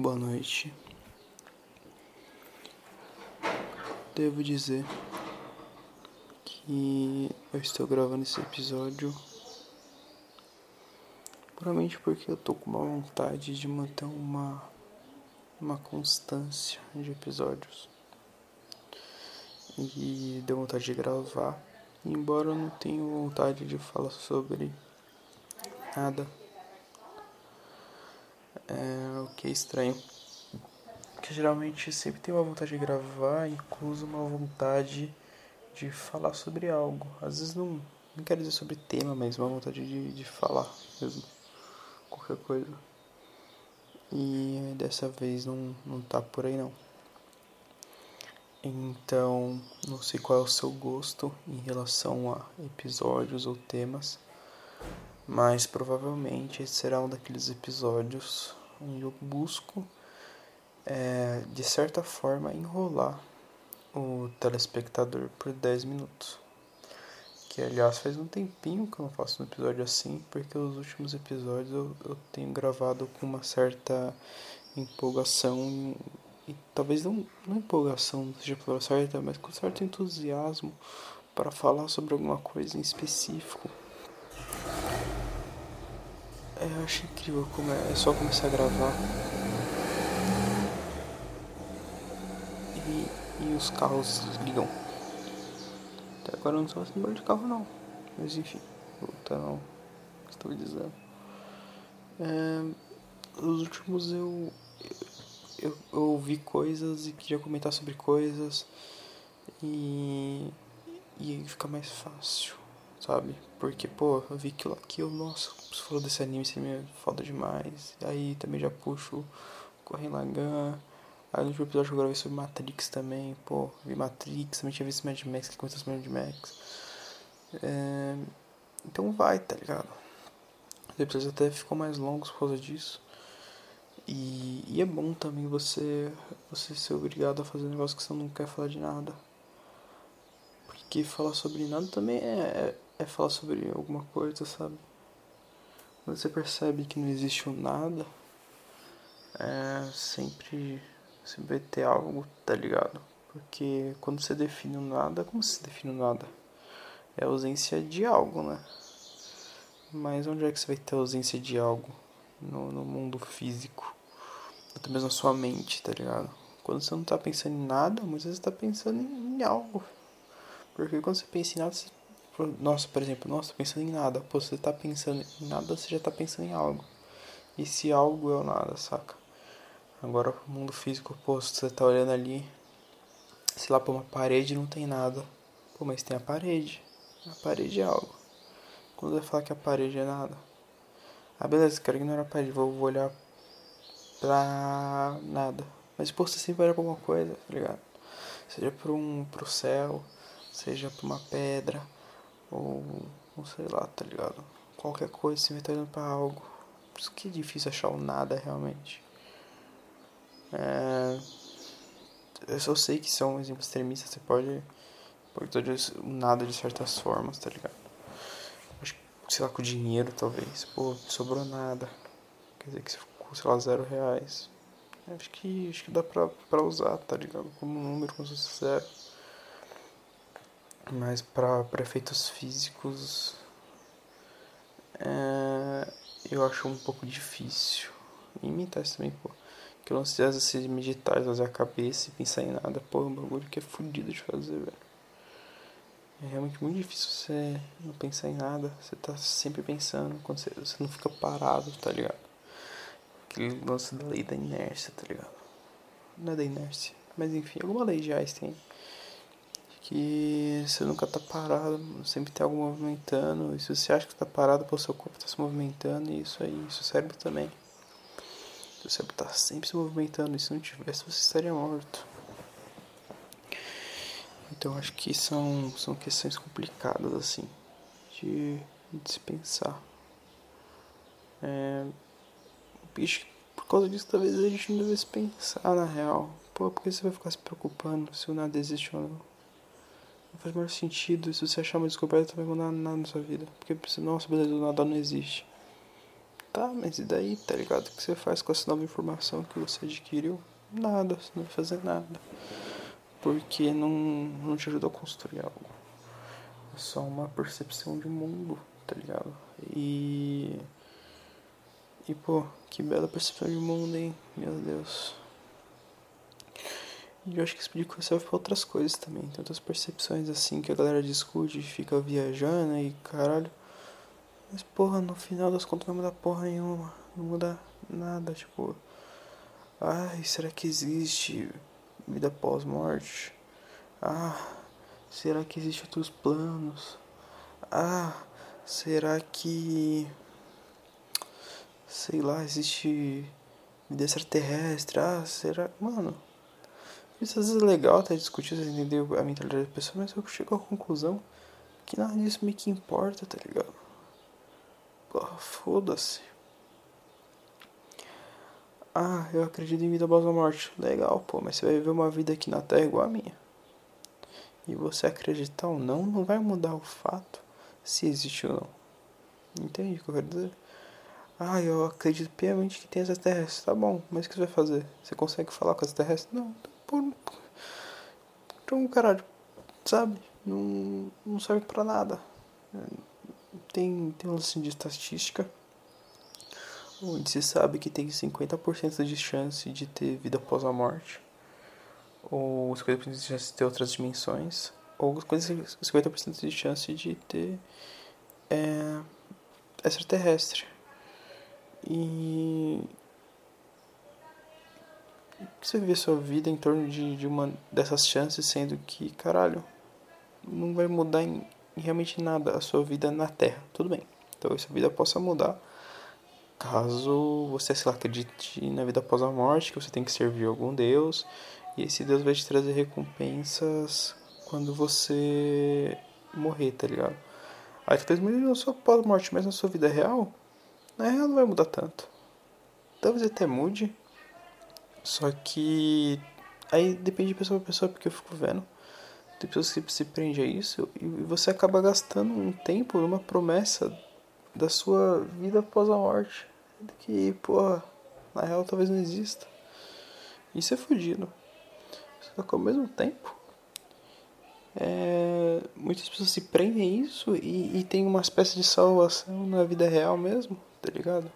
Boa noite. Devo dizer que eu estou gravando esse episódio puramente porque eu tô com uma vontade de manter uma uma constância de episódios. E deu vontade de gravar, embora eu não tenha vontade de falar sobre nada é, o que é estranho. Que geralmente sempre tem uma vontade de gravar, incluso uma vontade de falar sobre algo. Às vezes não, não quero dizer sobre tema, mas uma vontade de, de falar mesmo. Qualquer coisa. E dessa vez não, não tá por aí não. Então, não sei qual é o seu gosto em relação a episódios ou temas, mas provavelmente esse será um daqueles episódios onde eu busco, é, de certa forma, enrolar o telespectador por 10 minutos. Que, aliás, faz um tempinho que eu não faço um episódio assim, porque os últimos episódios eu, eu tenho gravado com uma certa empolgação e, talvez não, não empolgação não seja a palavra certa, mas com certo entusiasmo para falar sobre alguma coisa em específico. É, eu acho incrível como é, é só começar a gravar. E, e os carros ligam. Até agora eu não sou assim de carro não. Mas enfim, voltando ao que estou dizendo. É, os últimos eu, eu, eu ouvi coisas e queria comentar sobre coisas e, e fica mais fácil sabe? Porque, pô, eu vi aquilo aqui, eu, nossa, você falou desse anime, esse anime é foda demais. Aí também já puxo Corren Lagan. Aí no último episódio eu gravei sobre Matrix também, pô, vi Matrix, também tinha visto Mad Max, que conta Mad Max. É... Então vai, tá ligado? Os episódios até ficou mais longos por causa disso. E, e é bom também você, você ser obrigado a fazer um negócio que você não quer falar de nada. Porque falar sobre nada também é, é falar sobre alguma coisa, sabe? Quando você percebe que não existe um nada, é sempre, sempre vai ter algo, tá ligado? Porque quando você define um nada, como se define um nada? É ausência de algo, né? Mas onde é que você vai ter ausência de algo? No, no mundo físico. Até mesmo na sua mente, tá ligado? Quando você não tá pensando em nada, muitas vezes você tá pensando em, em algo. Porque quando você pensa em nada, você nossa, por exemplo, nossa, pensando em nada. Pô, você tá pensando em nada, você já tá pensando em algo. E se algo é o nada, saca? Agora, o mundo físico, pô, você tá olhando ali, sei lá, pra uma parede não tem nada. Pô, mas tem a parede. A parede é algo. Quando vai falar que a parede é nada? Ah, beleza, quero ignorar a parede, vou, vou olhar pra nada. Mas, pô, você sempre olha pra alguma coisa, tá ligado? Seja pro, um, pro céu, seja pra uma pedra ou, ou sei lá, tá ligado? Qualquer coisa, se vai pra algo. Por isso que é difícil achar o nada realmente. É... Eu só sei que são exemplos extremistas, você pode. Pode o nada de certas formas, tá ligado? Acho que, sei lá, com dinheiro talvez. Pô, sobrou nada. Quer dizer que você ficou, sei lá, zero reais. Acho que, acho que dá pra, pra usar, tá ligado? Como número, como se fosse zero. Mas para efeitos físicos é, eu acho um pouco difícil. Imitar isso também, pô. Que eu não sei se meditar, fazer a cabeça e pensar em nada. Pô, é um bagulho que é fodido de fazer, velho. É realmente muito difícil você não pensar em nada. Você tá sempre pensando. Quando você, você não fica parado, tá ligado? Aquele lance da lei da inércia, tá ligado? Não é da inércia. Mas enfim, alguma lei de Einstein que você nunca tá parado, sempre tem algo movimentando. E se você acha que tá parado, o seu corpo tá se movimentando, e isso aí, isso cérebro também. O cérebro tá sempre se movimentando, e se não tivesse, você estaria morto. Então acho que são, são questões complicadas assim de, de se pensar. É, bicho, por causa disso talvez a gente não devesse pensar na real. Pô, por que você vai ficar se preocupando se o nada existe ou não? Não faz mais sentido. Se você achar uma descoberta, não vai mudar nada na sua vida. Porque, nossa, beleza, o nada não existe. Tá, mas e daí, tá ligado? O que você faz com essa nova informação que você adquiriu? Nada, você não vai fazer nada. Porque não, não te ajudou a construir algo. É só uma percepção de mundo, tá ligado? E. E pô, que bela percepção de mundo, hein? Meu Deus. E eu acho que isso podia serve pra outras coisas também. Tem outras percepções assim que a galera discute, fica viajando e caralho. Mas porra, no final das contas não vai mudar porra nenhuma. Não muda nada, tipo. Ai, será que existe vida pós-morte? Ah, será que existe outros planos? Ah, será que. Sei lá, existe vida extraterrestre? Ah, será. Mano, isso às vezes é legal até discutir, você entender a mentalidade da pessoa, mas eu chego à conclusão que nada disso meio que importa, tá ligado? Porra, foda-se. Ah, eu acredito em vida após a morte. Legal, pô, mas você vai viver uma vida aqui na Terra igual a minha. E você acreditar ou não, não vai mudar o fato se existe ou não. Entende o que eu quero dizer? Ah, eu acredito piamente que tem extraterrestres. Tá bom, mas o que você vai fazer? Você consegue falar com extraterrestres? Não. Então, então, caralho, sabe? Não, não serve pra nada. Tem, tem um lance de estatística onde se sabe que tem 50% de chance de ter vida após a morte, ou 50% de chance de ter outras dimensões, ou 50% de chance de ter é, extraterrestre. E você vê sua vida em torno de, de uma dessas chances, sendo que, caralho, não vai mudar em, em realmente nada a sua vida na Terra. Tudo bem. Então, essa vida possa mudar caso você, sei lá, acredite na vida após a morte, que você tem que servir algum Deus, e esse Deus vai te trazer recompensas quando você morrer, tá ligado? Aí talvez mude na sua pós-morte, mas na sua vida real, na real não vai mudar tanto. Talvez até mude, só que aí depende de pessoa pra pessoa, porque eu fico vendo. Tem pessoas que se prendem a isso e você acaba gastando um tempo numa promessa da sua vida após a morte. Que, porra, na real talvez não exista. Isso é fodido. Só que ao mesmo tempo, é, muitas pessoas se prendem a isso e, e tem uma espécie de salvação na vida real mesmo, tá ligado?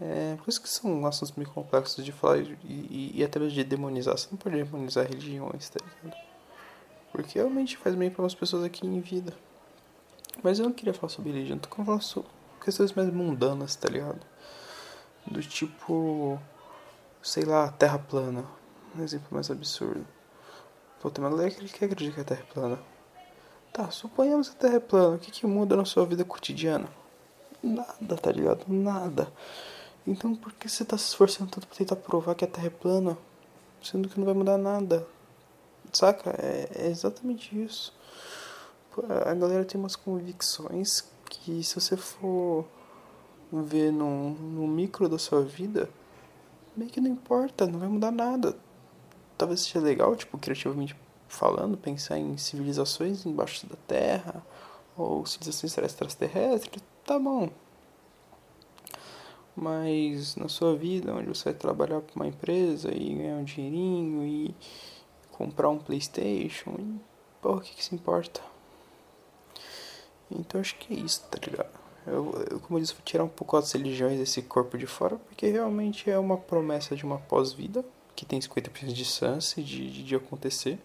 É, por isso que são assuntos meio complexos de falar e, e, e até mesmo de demonizar. Você não pode demonizar religiões, tá ligado? Porque realmente faz bem para as pessoas aqui em vida. Mas eu não queria falar sobre religião, tô falando sobre questões mais mundanas, tá ligado? Do tipo, sei lá, terra plana. Um exemplo mais absurdo. Pô, tem uma galera que acredita que a terra é plana. Tá, suponhamos que a terra é plana. O que, que muda na sua vida cotidiana? Nada, tá ligado? Nada. Então por que você tá se esforçando tanto pra tentar provar que a terra é plana? Sendo que não vai mudar nada. Saca? É, é exatamente isso a galera tem umas convicções que se você for ver no, no micro da sua vida, meio que não importa, não vai mudar nada. Talvez seja legal, tipo, criativamente falando, pensar em civilizações embaixo da Terra, ou civilizações extraterrestres, tá bom. Mas na sua vida, onde você vai trabalhar para uma empresa e ganhar um dinheirinho e comprar um Playstation, e, pô, o que, que se importa? Então acho que é isso, tá ligado? Eu, eu, como eu disse, vou tirar um pouco as religiões desse corpo de fora, porque realmente é uma promessa de uma pós-vida, que tem 50% de chance de, de, de acontecer.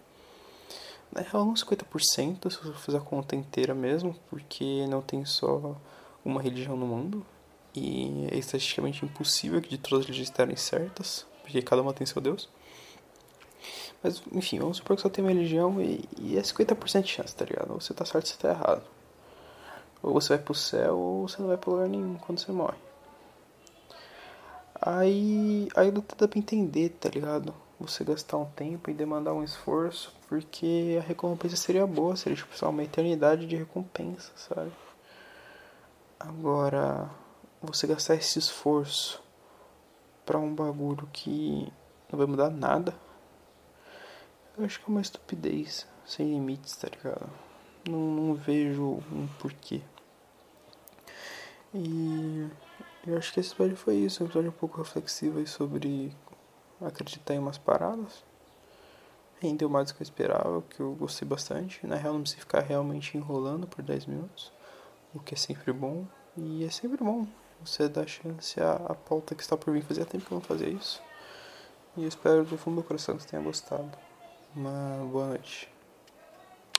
Na real, não 50%, se você fizer a conta inteira mesmo, porque não tem só uma religião no mundo. E é estatisticamente impossível que de todas as estarem certas, porque cada uma tem seu Deus. Mas, enfim, vamos supor que só tem uma religião e, e é 50% de chance, tá ligado? Ou você tá certo ou você tá errado. Ou você vai pro céu ou você não vai pra lugar nenhum quando você morre. Aí, aí não dá pra entender, tá ligado? Você gastar um tempo e demandar um esforço, porque a recompensa seria boa, seria tipo só uma eternidade de recompensa, sabe? Agora, você gastar esse esforço para um bagulho que não vai mudar nada, eu acho que é uma estupidez sem limites, tá ligado? Não, não vejo um porquê. E Eu acho que esse episódio foi isso, um episódio um pouco reflexivo sobre acreditar em umas paradas. Rendeu mais do que eu esperava, que eu gostei bastante. Na real, não precisa ficar realmente enrolando por 10 minutos, o que é sempre bom. E é sempre bom você dar chance à, à pauta que está por vir. Fazia tempo que eu não fazia isso. E espero do fundo do coração que você tenha gostado. Uma boa noite.